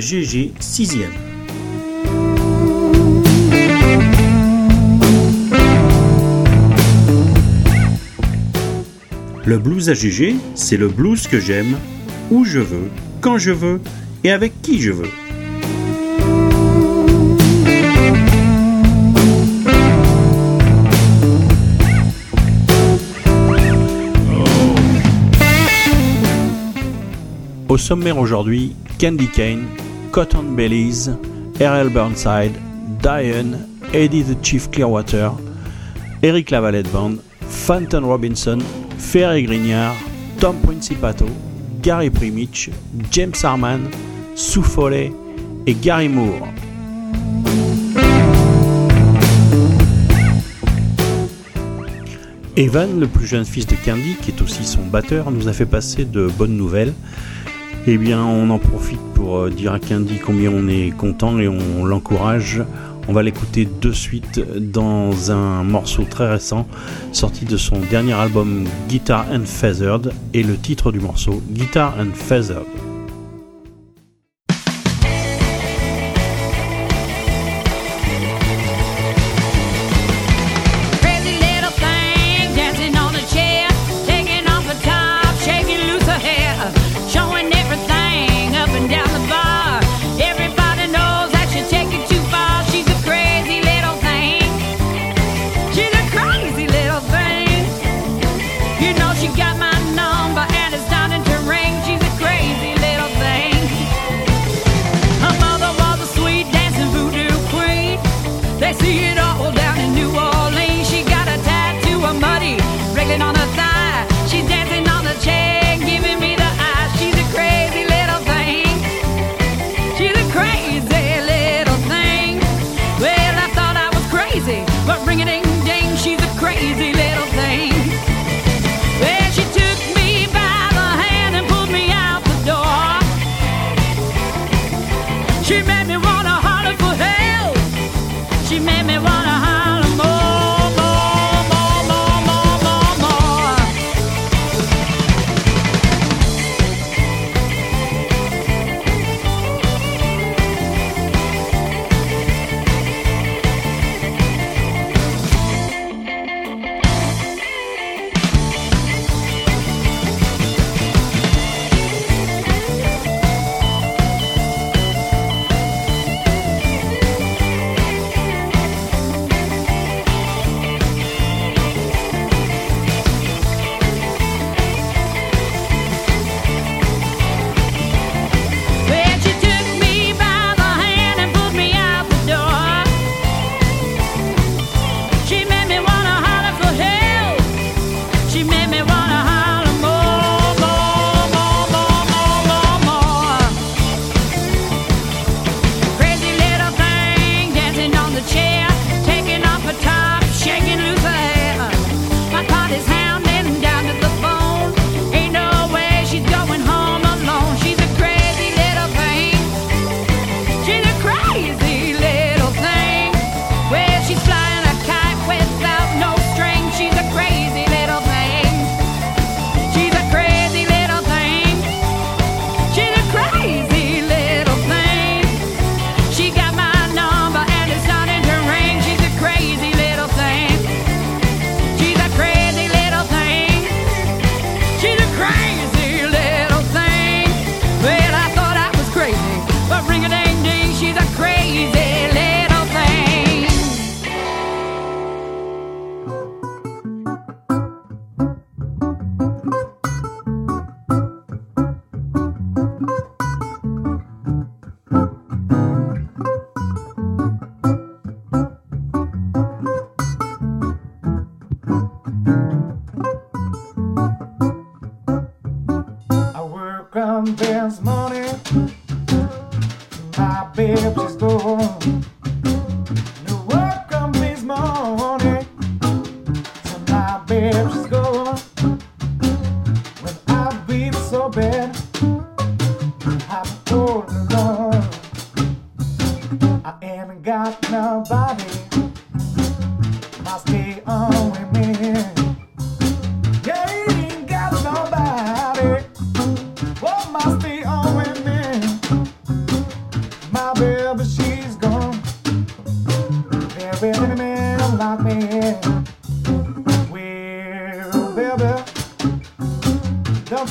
GG 6ème. Le blues à GG, c'est le blues que j'aime, où je veux, quand je veux et avec qui je veux. Au sommaire aujourd'hui, Candy Kane, Cotton Bellies, R.L. Burnside, Diane, Eddie the Chief Clearwater, Eric Lavalette Band, Phantom Robinson, Ferry Grignard, Tom Principato, Gary Primich, James Harman, Sue Foley et Gary Moore. Evan, le plus jeune fils de Candy, qui est aussi son batteur, nous a fait passer de bonnes nouvelles. Eh bien, on en profite pour euh, dire à Candy combien on est content et on l'encourage. On va l'écouter de suite dans un morceau très récent sorti de son dernier album Guitar and Feathered et le titre du morceau Guitar and Feathered.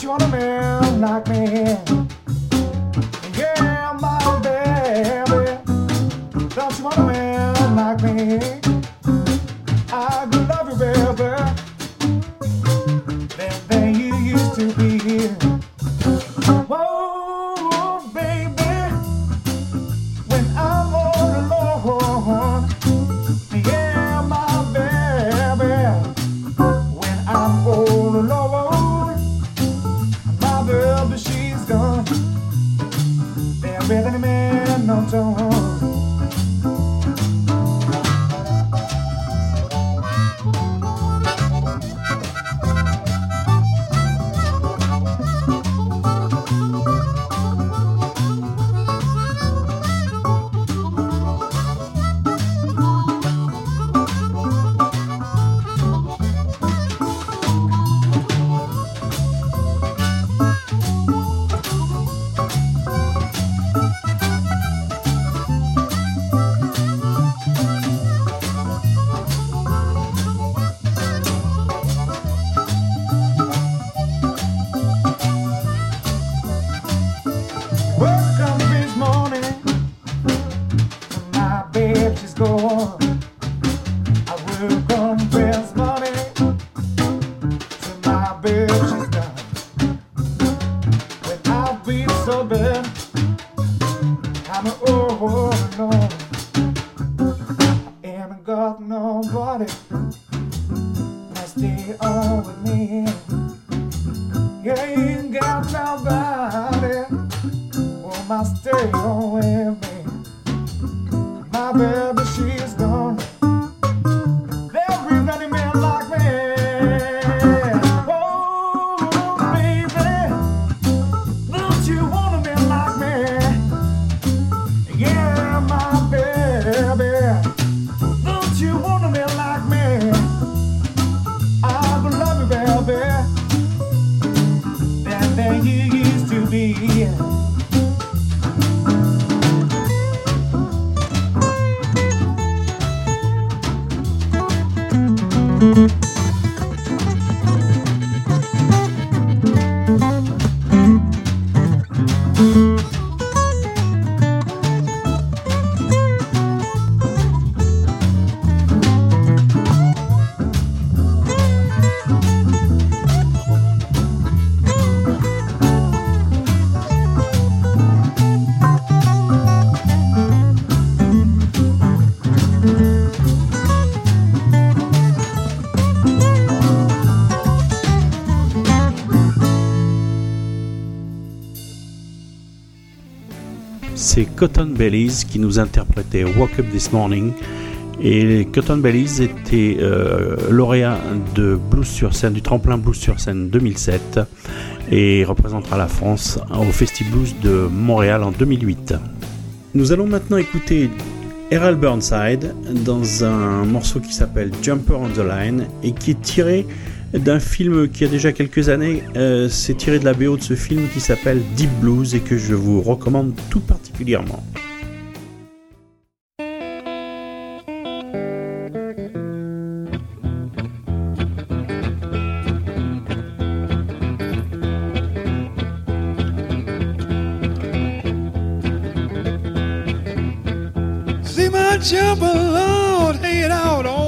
You wanna man like me? stay on Cotton Bellies qui nous interprétait Walk Up This Morning. Et Cotton Bellies était euh, lauréat de Blues sur scène, du tremplin Blues sur scène 2007 et représentera la France au Festival Blues de Montréal en 2008. Nous allons maintenant écouter Errol Burnside dans un morceau qui s'appelle Jumper on the Line et qui est tiré d'un film qui a déjà quelques années. Euh, c'est tiré de la BO de ce film qui s'appelle Deep Blues et que je vous recommande tout particulièrement. Chiudiamo. See my jumper, Lord, laid out on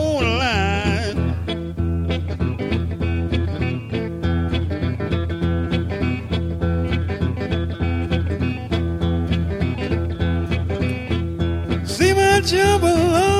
jumble oh.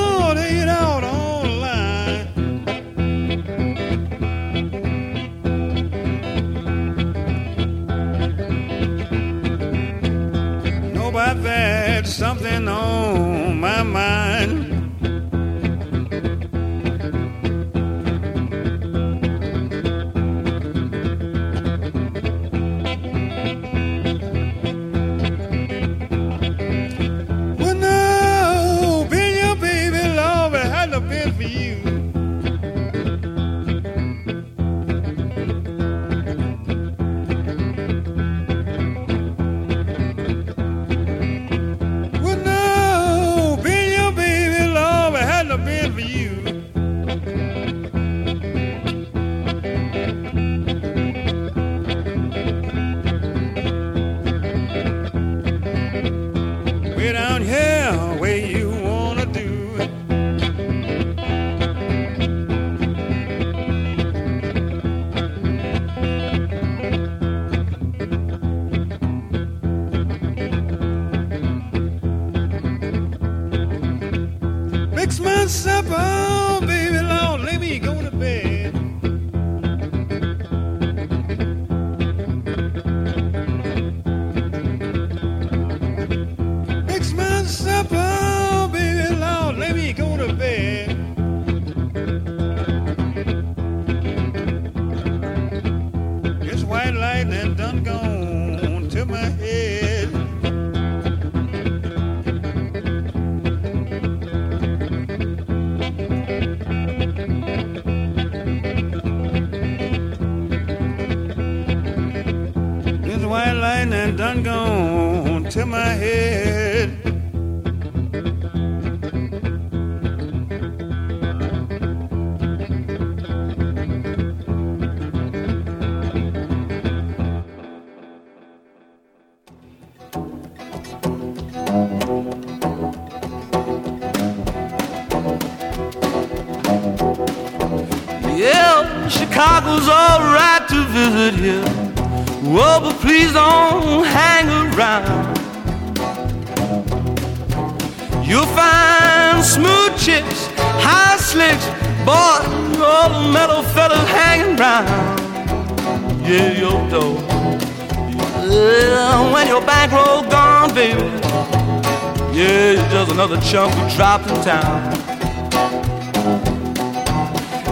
Who dropped in town.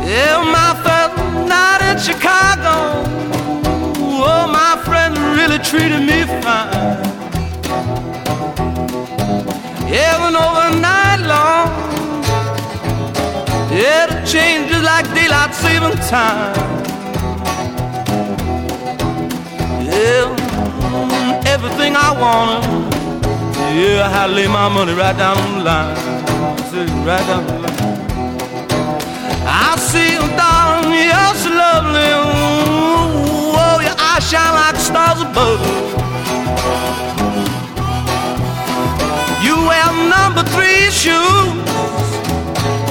Yeah, my first night in Chicago oh, my friend really treated me fine. Yeah, went over night long. Yeah, the change just like daylight saving time. Yeah, mm, everything I wanted. Yeah, I had to lay my money right down the line. Right down the line. I see you, darling, you're so lovely Oh, your eyes shine like stars above. You wear number three shoes.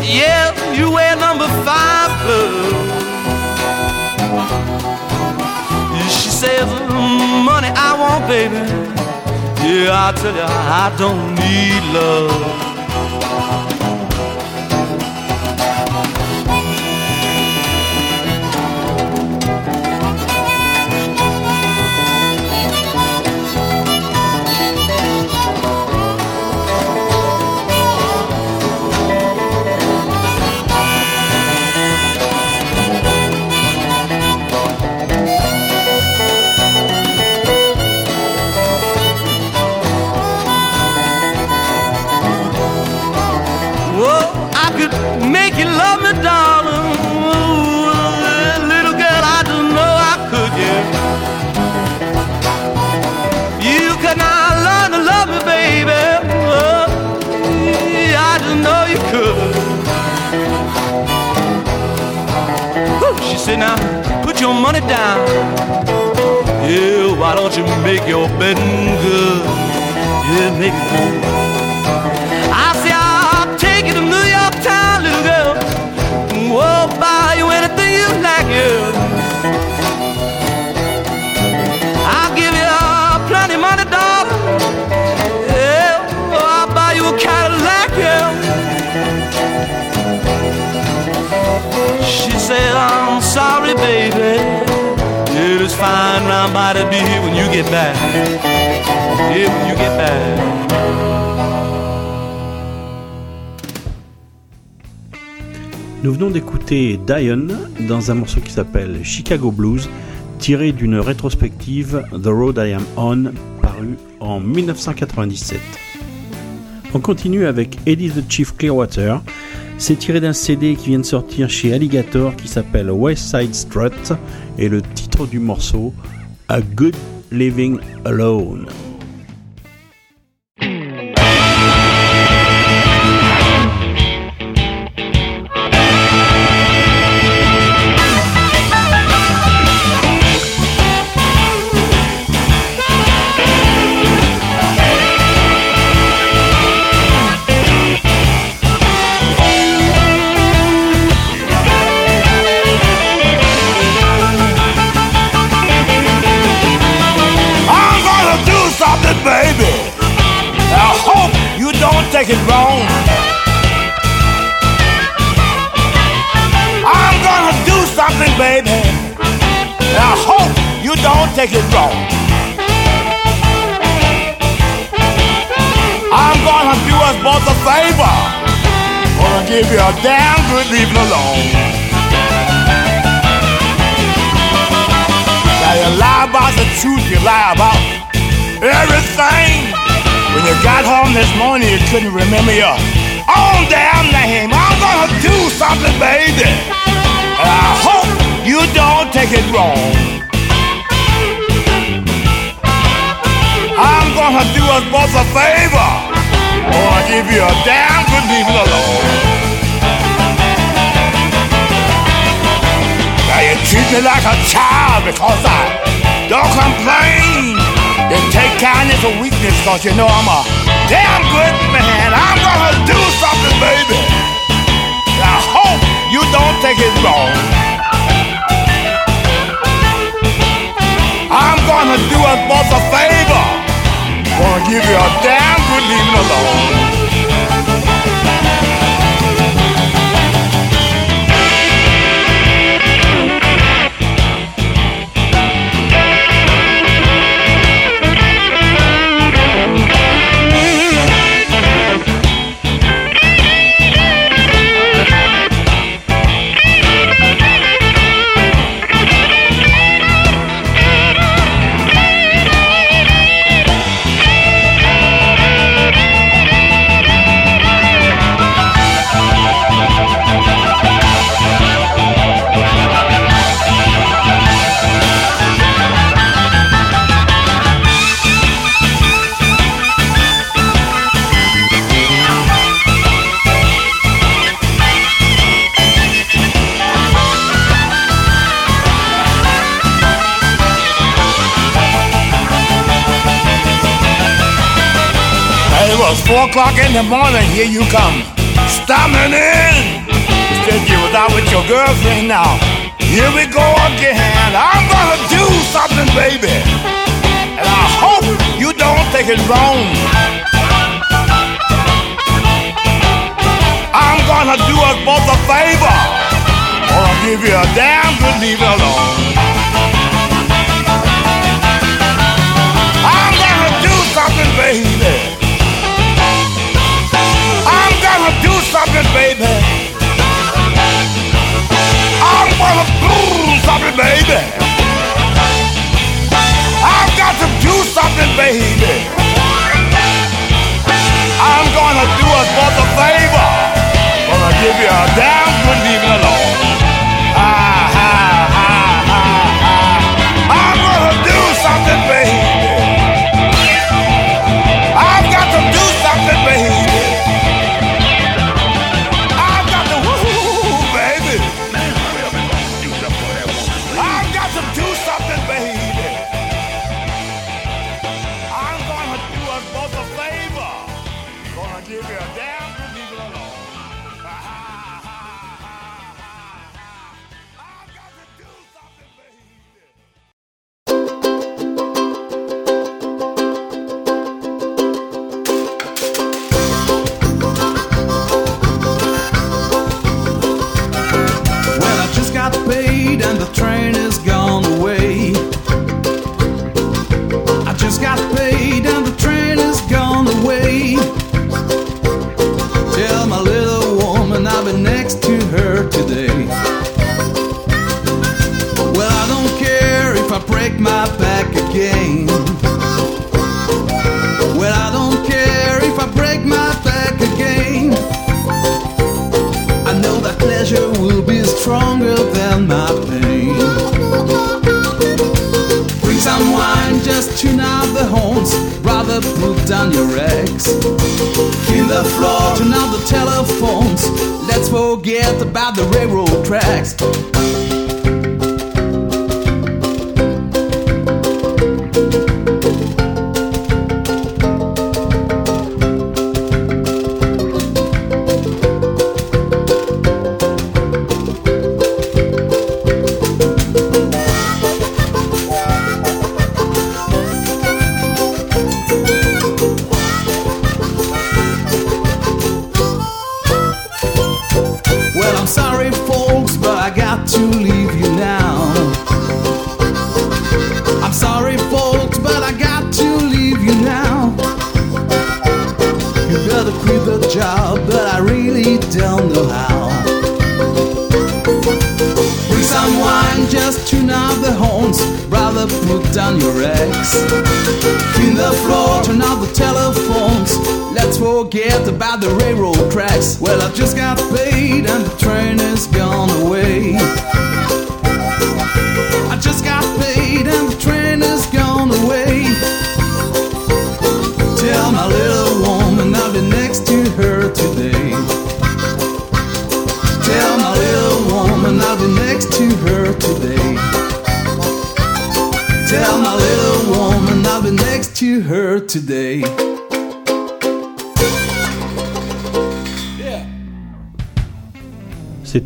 Yeah, you wear number five gloves. She says, mm, money I want, baby. Yeah, I tell you, I don't need love. Money down. Yeah, why don't you make your betting good? Yeah, make it good. I say I'll take you to New York town, little girl. We'll buy you anything you like, yeah. I'll give you plenty money, darling. Yeah, I'll buy you a Cadillac, yeah. She said, I'm sorry, baby. Nous venons d'écouter Diane dans un morceau qui s'appelle Chicago Blues, tiré d'une rétrospective The Road I Am On, paru en 1997. On continue avec Eddie the Chief Clearwater, c'est tiré d'un CD qui vient de sortir chez Alligator qui s'appelle West Side Strut et le titre du morceau A Good Living Alone. Take it wrong. I'm gonna do us both a favor. Gonna give you a damn good leaving alone. Now you lie about the truth, you lie about everything. When you got home this morning, you couldn't remember your own damn name. I'm gonna do something, baby. And I hope you don't take it wrong. Gonna do us both a favor. Or I give you a damn good leave it alone. Now you treat me like a child because I don't complain. Then take kindness or weakness cause you know I'm a damn good man. I'm gonna do something, baby. I hope you don't take it wrong. I'm gonna do us both a favor. Gonna give you a damn good leaving alone. Four o'clock in the morning, here you come, storming in. Said you was out with your girlfriend now. Here we go again. I'm gonna do something, baby. And I hope you don't take it wrong. I'm gonna do us both a favor. Or I'll give you a damn good leave it alone. I'm gonna do something, baby. Baby.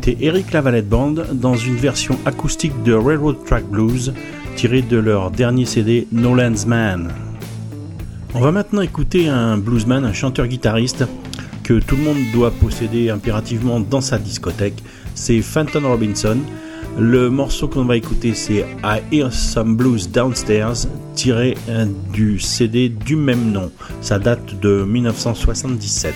C'était Eric Lavalette Band dans une version acoustique de Railroad Track Blues tirée de leur dernier CD No Land's Man. On va maintenant écouter un bluesman, un chanteur-guitariste que tout le monde doit posséder impérativement dans sa discothèque. C'est Fenton Robinson. Le morceau qu'on va écouter, c'est I Hear Some Blues Downstairs, tiré euh, du CD du même nom. Ça date de 1977.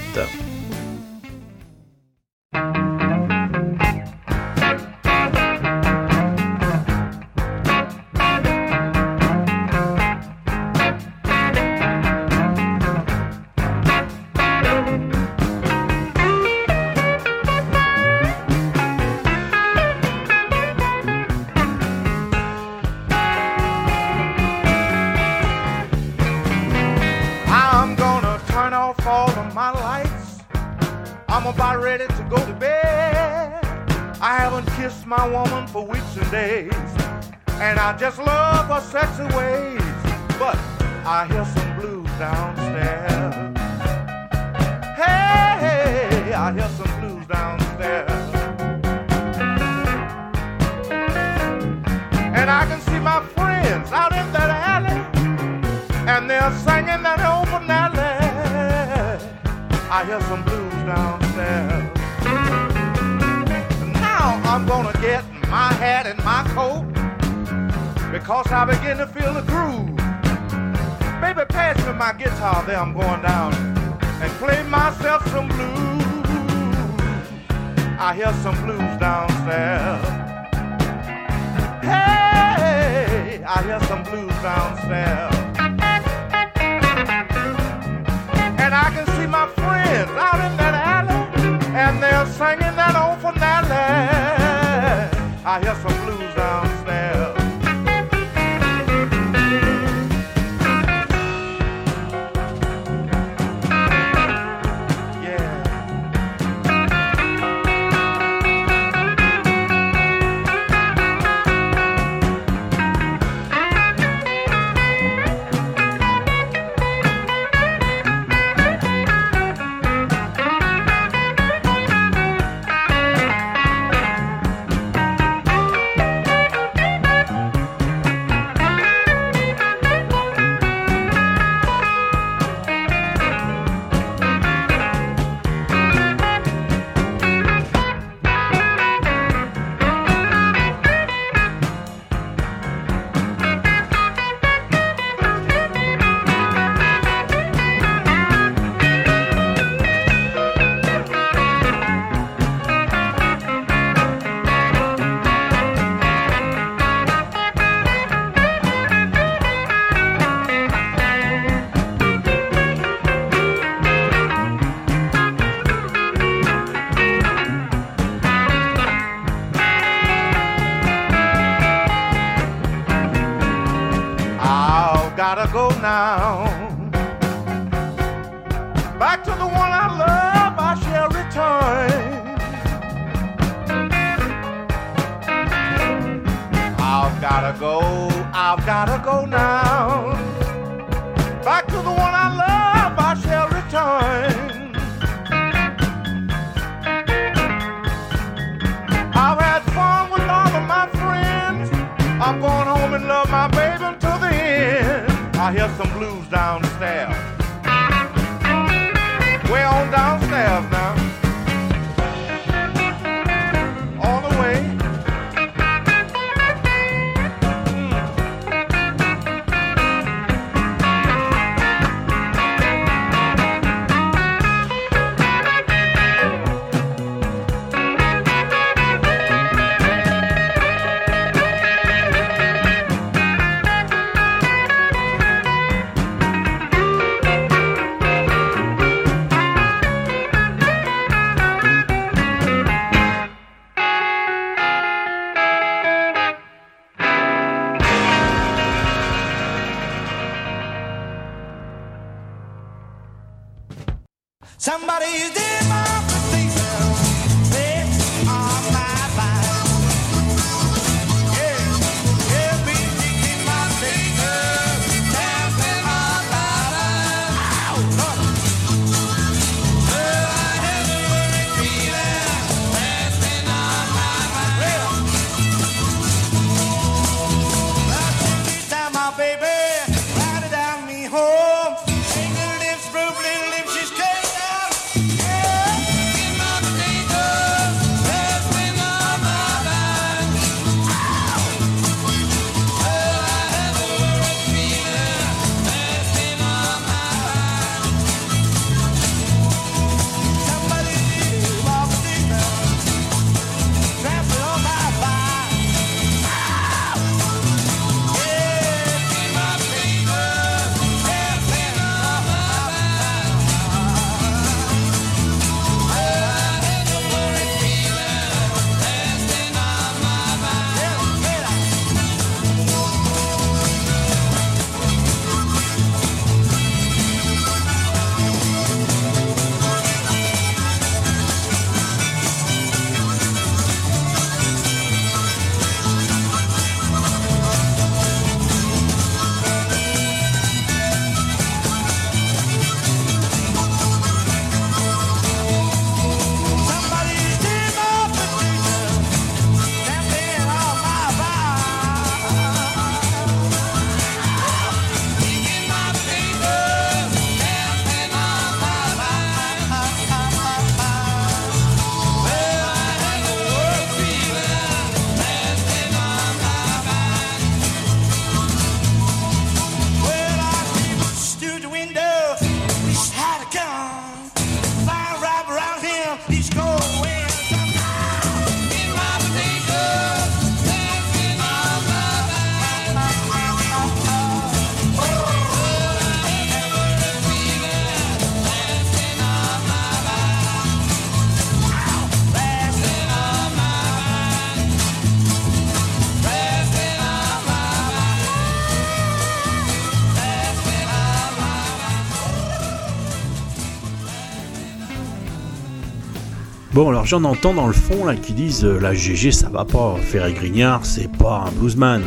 Bon, alors j'en entends dans le fond là qui disent euh, la GG ça va pas, Ferré Grignard c'est pas un bluesman.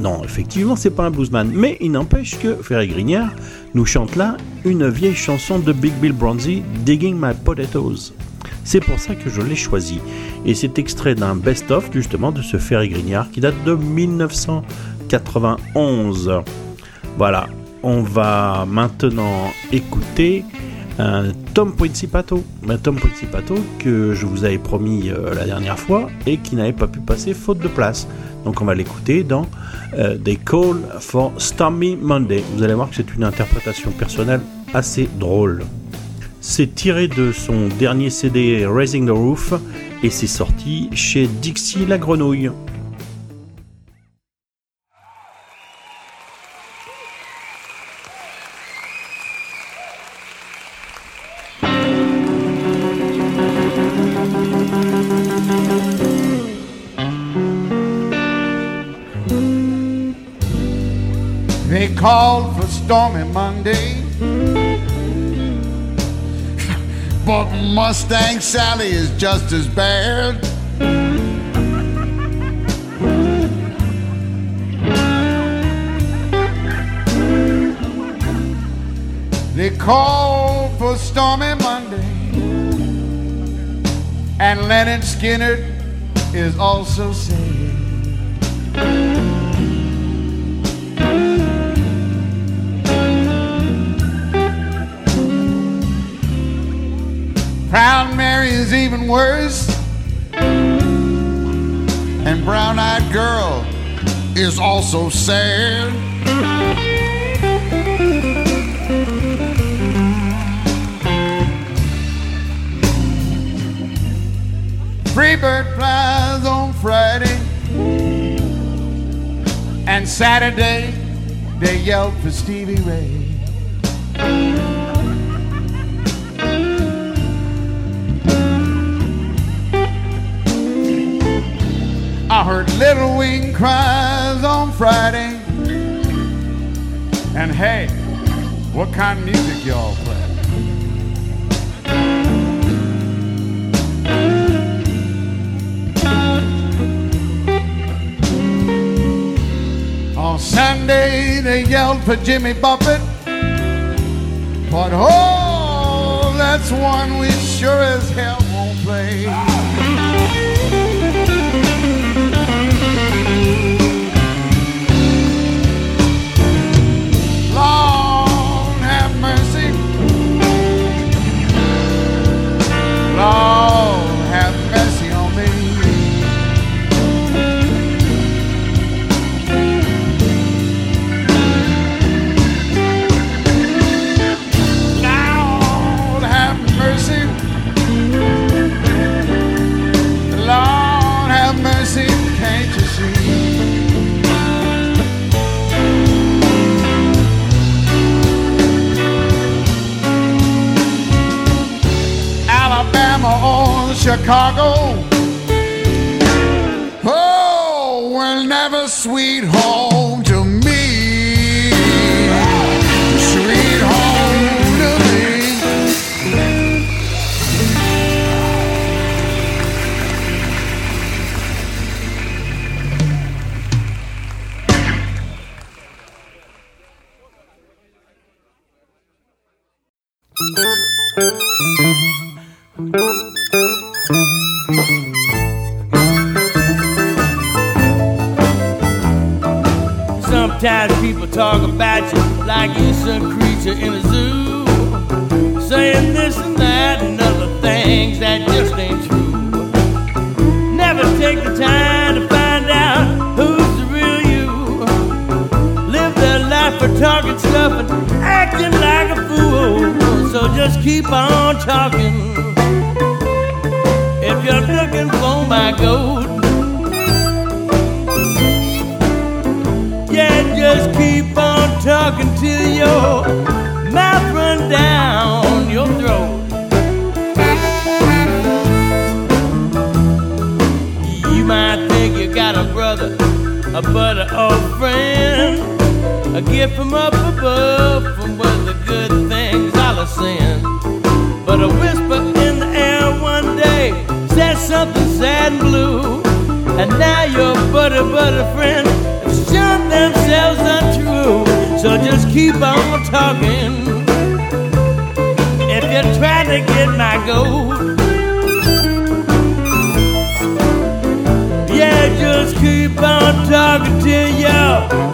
Non, effectivement c'est pas un bluesman, mais il n'empêche que Ferré Grignard nous chante là une vieille chanson de Big Bill Bronzy, Digging My Potatoes. C'est pour ça que je l'ai choisi. Et c'est extrait d'un best-of justement de ce Ferré Grignard qui date de 1991. Voilà, on va maintenant écouter un Tom Principato. Un Tom Principato que je vous avais promis euh, la dernière fois et qui n'avait pas pu passer faute de place. Donc on va l'écouter dans euh, They Call for Stormy Monday. Vous allez voir que c'est une interprétation personnelle assez drôle. C'est tiré de son dernier CD Raising the Roof et c'est sorti chez Dixie la Grenouille. Stormy Monday. but Mustang Sally is just as bad. They called for stormy Monday. And Lynyrd Skynyrd is also saying. Is even worse. And Brown Eyed Girl is also sad. Free bird flies on Friday. And Saturday, they yelled for Stevie Ray. Little Wing cries on Friday. And hey, what kind of music y'all play? On Sunday they yelled for Jimmy Buffett. But oh, that's one we sure as hell won't play. Lord Chicago. On talking. If you're looking for my gold. Yeah, just keep on talking till your mouth run down your throat. You might think you got a brother, a buddy or a friend, a gift from up above, from where the good things all are sent. But a whisper in the air one day said something sad and blue. And now your butter butter friends have shown themselves untrue. So just keep on talking. If you're trying to get my gold, yeah, just keep on talking to you.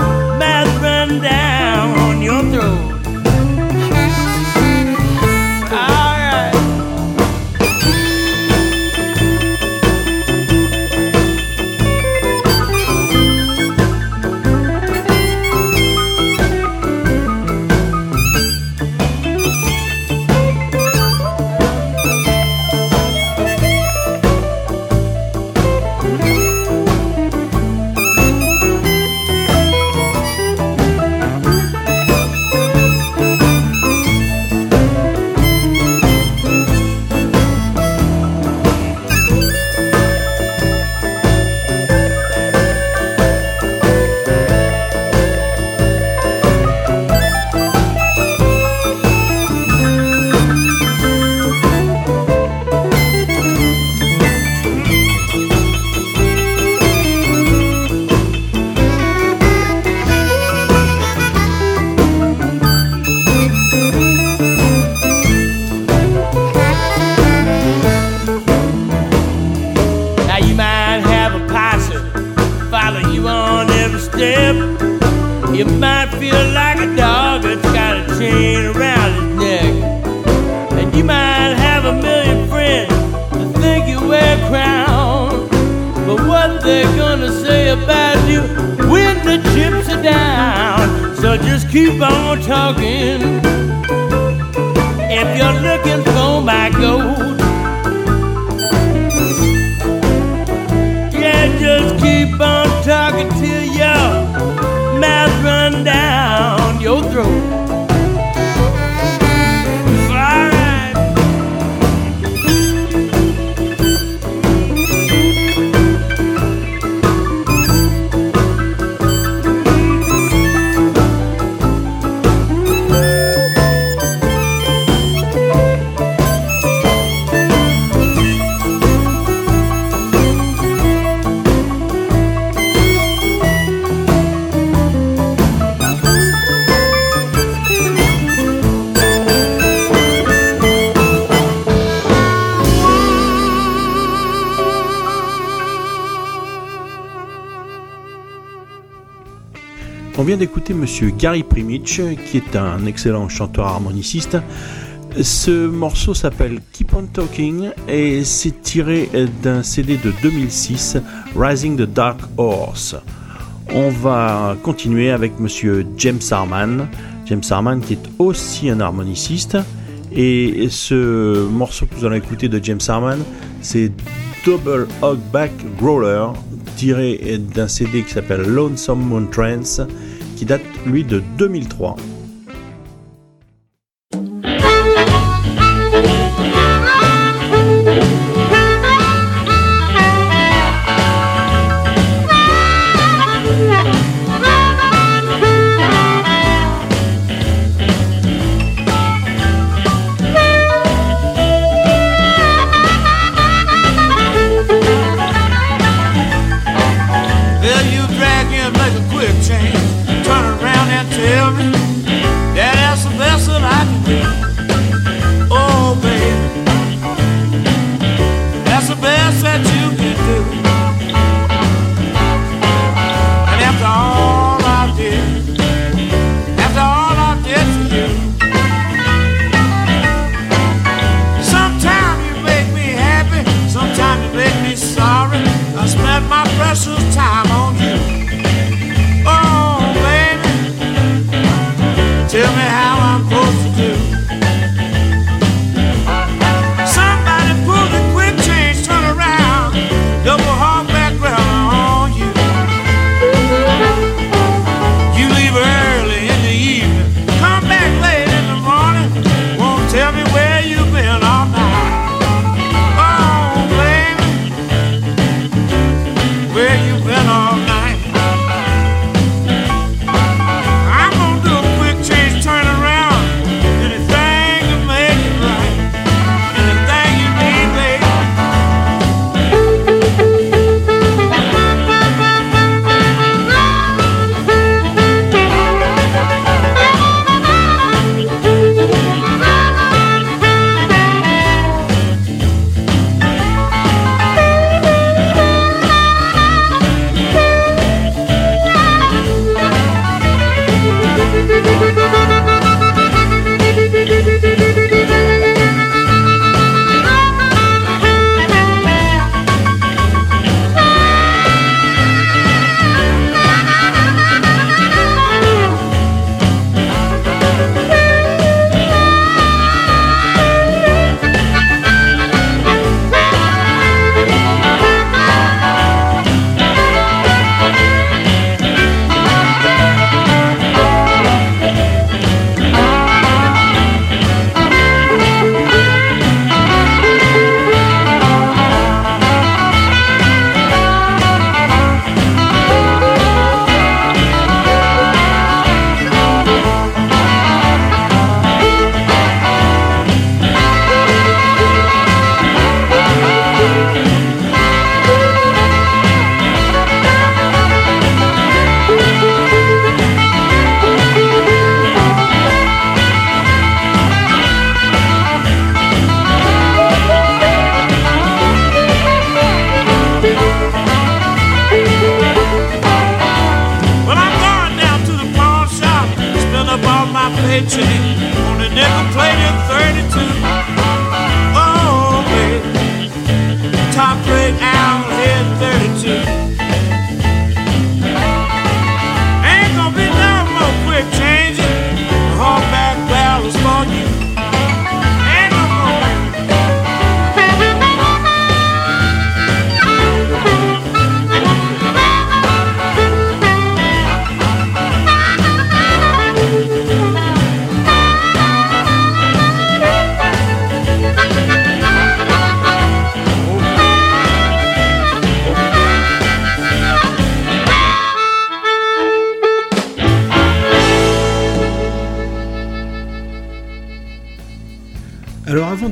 Monsieur Gary Primich, qui est un excellent chanteur harmoniciste. Ce morceau s'appelle Keep on Talking et c'est tiré d'un CD de 2006, Rising the Dark Horse. On va continuer avec monsieur James Harman. James Harman qui est aussi un harmoniciste. Et ce morceau que vous allez écouter de James Harman, c'est Double Hogback Growler, tiré d'un CD qui s'appelle Lonesome Moon Trance qui date lui de 2003.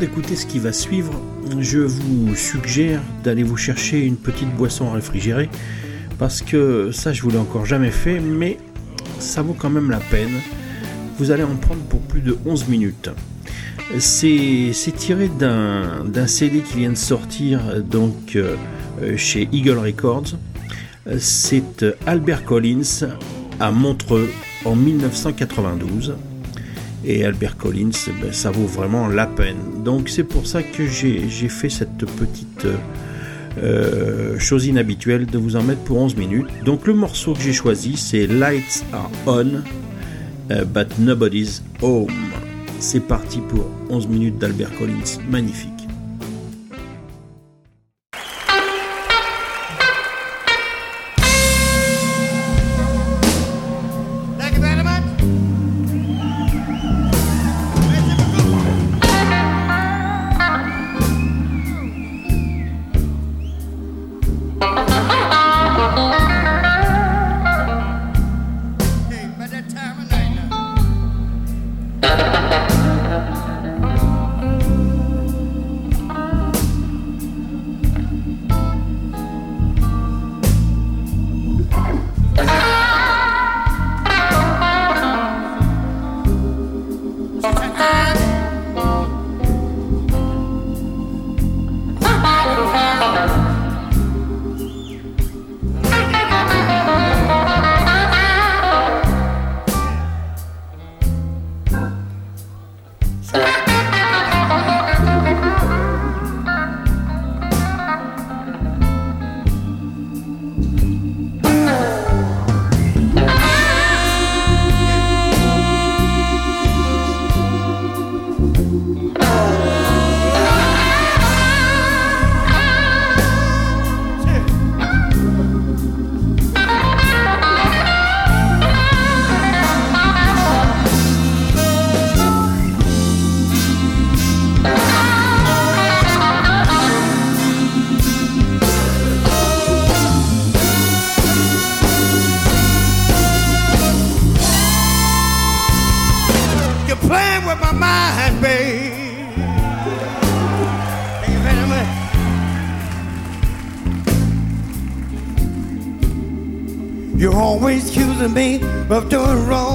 D'écouter ce qui va suivre, je vous suggère d'aller vous chercher une petite boisson réfrigérée parce que ça je vous l'ai encore jamais fait mais ça vaut quand même la peine. Vous allez en prendre pour plus de 11 minutes. C'est tiré d'un CD qui vient de sortir donc euh, chez Eagle Records. C'est Albert Collins à Montreux en 1992 et Albert Collins, ben, ça vaut vraiment la peine. Donc c'est pour ça que j'ai fait cette petite euh, chose inhabituelle de vous en mettre pour 11 minutes. Donc le morceau que j'ai choisi c'est Lights Are On, euh, but Nobody's Home. C'est parti pour 11 minutes d'Albert Collins, magnifique. Of doing wrong.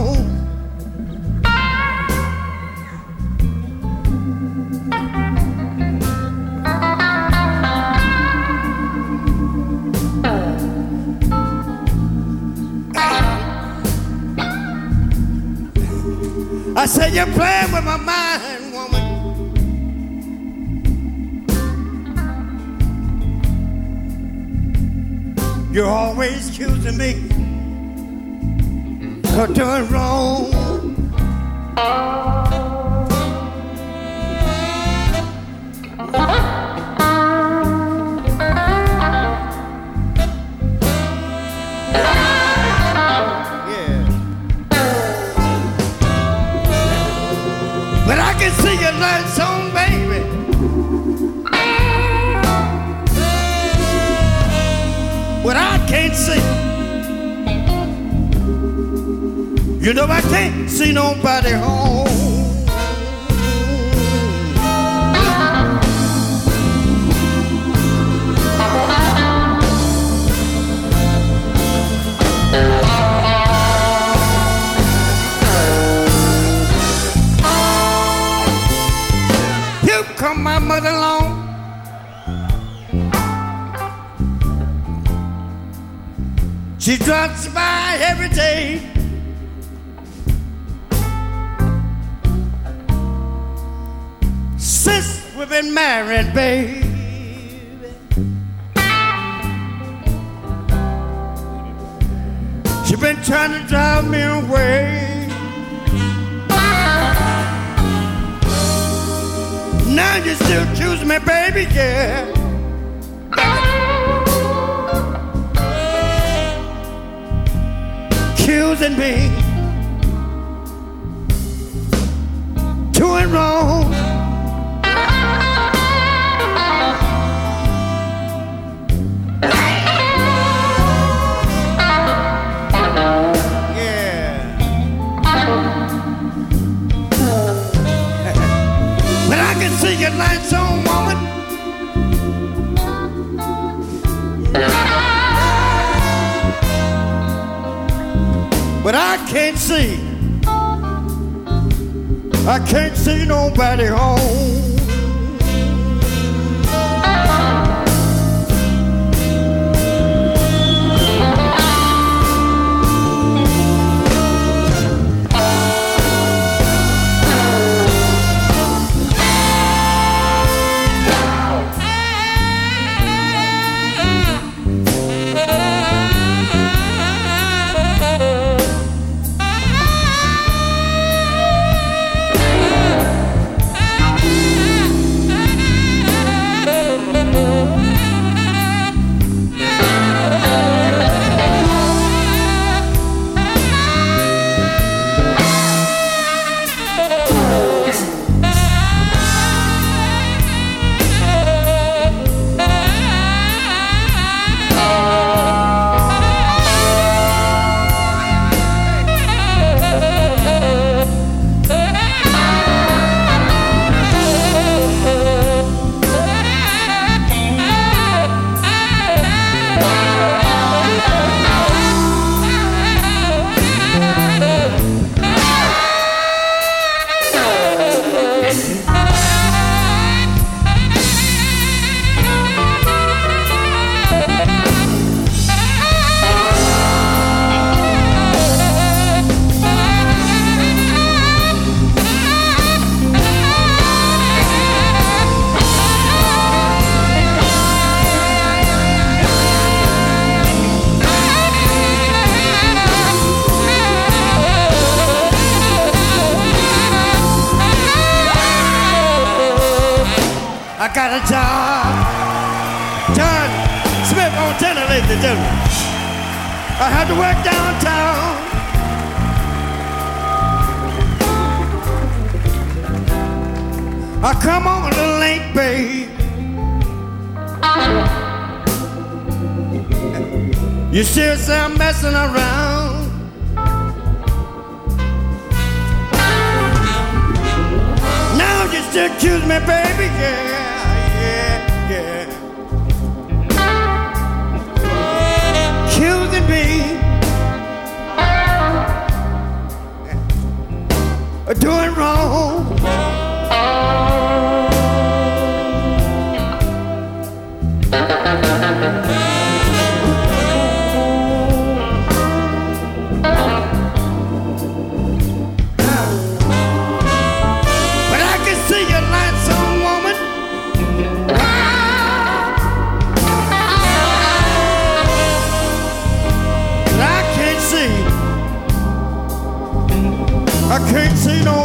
Been married, But I can't see. I can't see nobody home. I got a job. John Smith on tenor, ladies and gentlemen. I had to work downtown. I come on a little late, babe. You still say I'm messing around. Now you still accuse me, baby, yeah, doing wrong.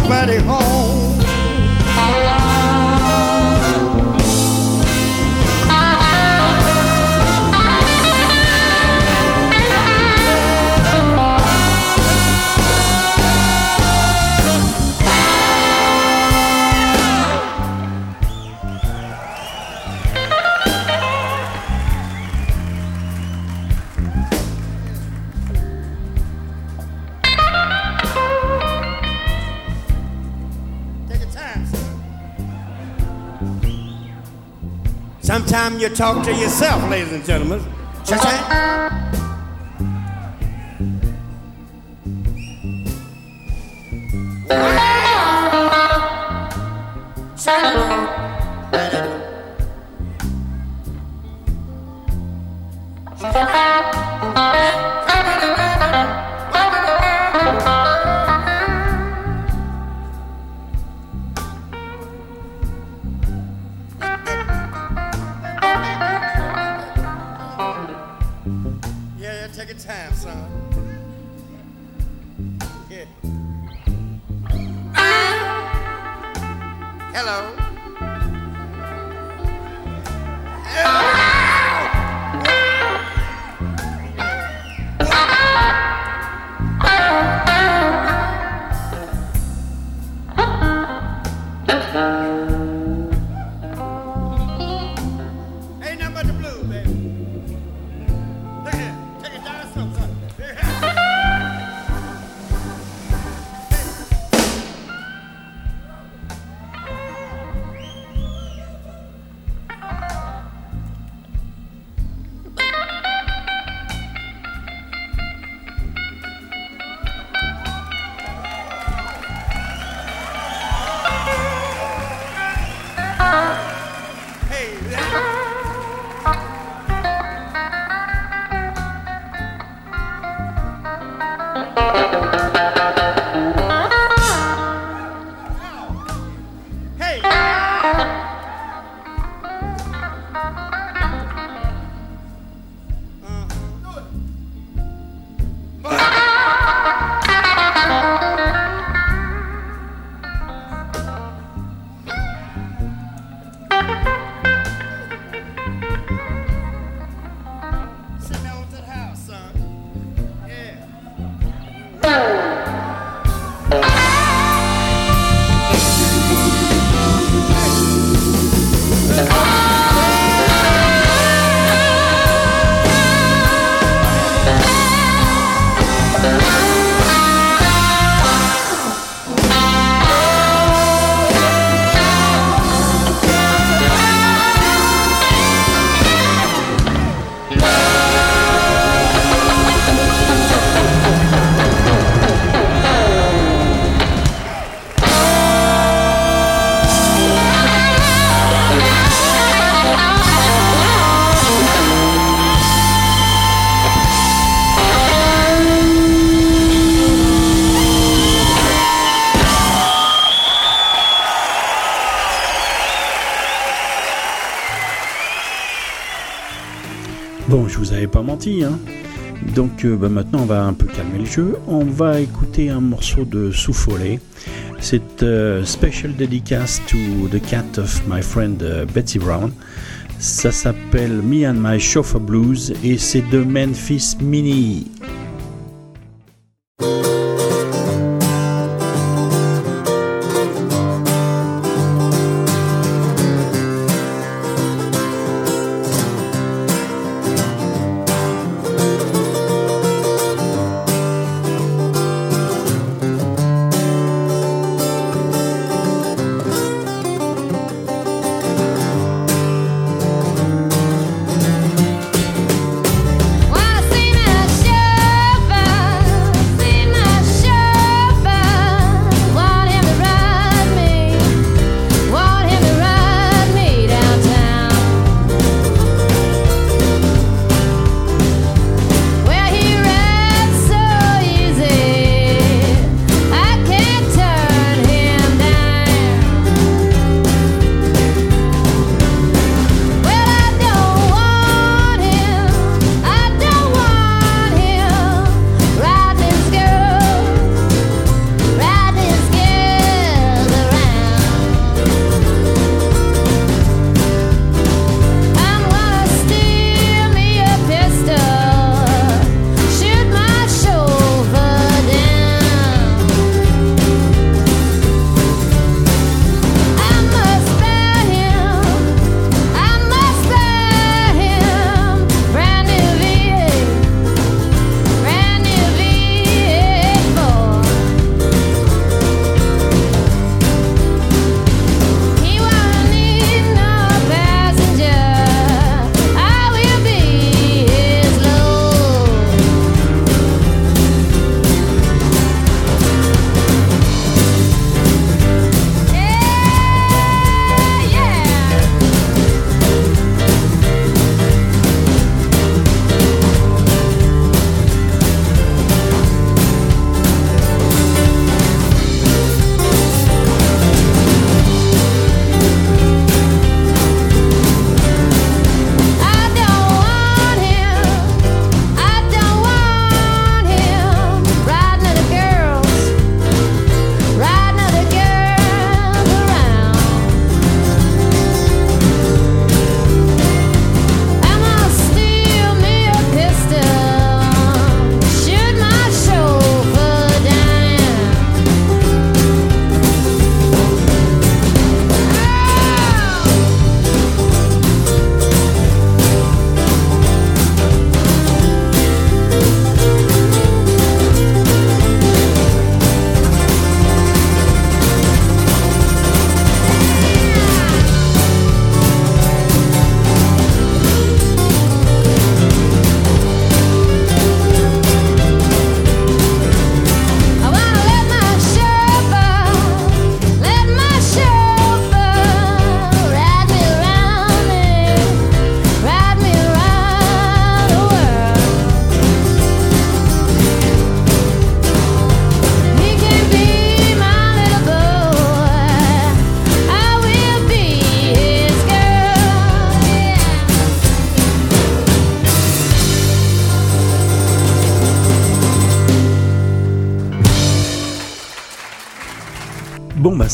See nobody home. Sometimes you talk to yourself, ladies and gentlemen. Cha-cha. Donc euh, bah, maintenant on va un peu calmer le jeu. On va écouter un morceau de Soufolé. C'est euh, Special Dedicace to the cat of my friend euh, Betsy Brown. Ça s'appelle Me and My Chauffeur Blues et c'est de Memphis Mini.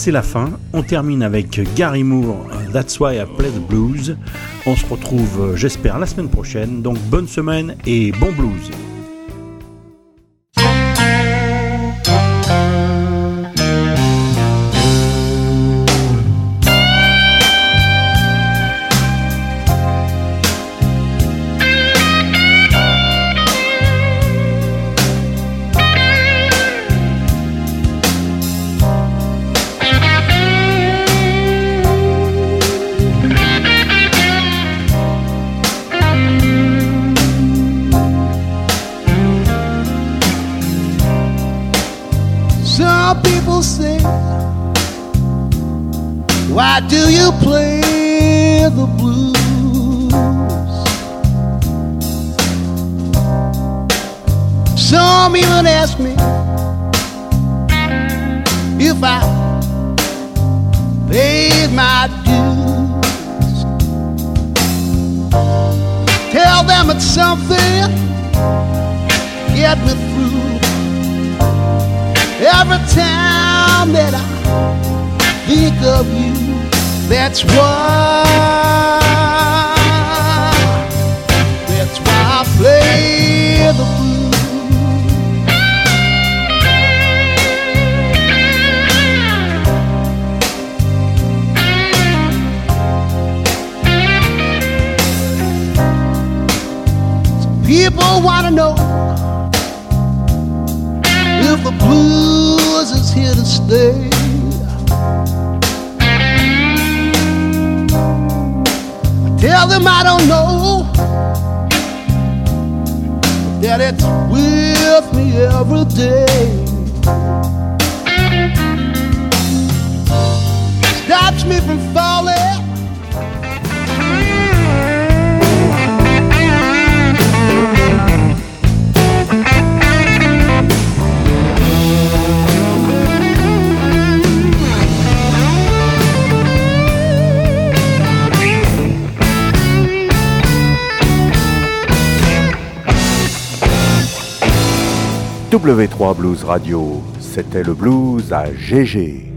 C'est la fin. On termine avec Gary Moore, That's Why I Play the Blues. On se retrouve, j'espère, la semaine prochaine. Donc bonne semaine et bon blues. people say, Why do you play the blues? Some even ask me if I paid my dues. Tell them it's something, get me through. Every time that I think of you, that's why, that's why I play the blues. People want to know if the blues is here to stay. I tell them I don't know that it's with me every day. Stops me from falling. W3 Blues Radio, c'était le blues à GG.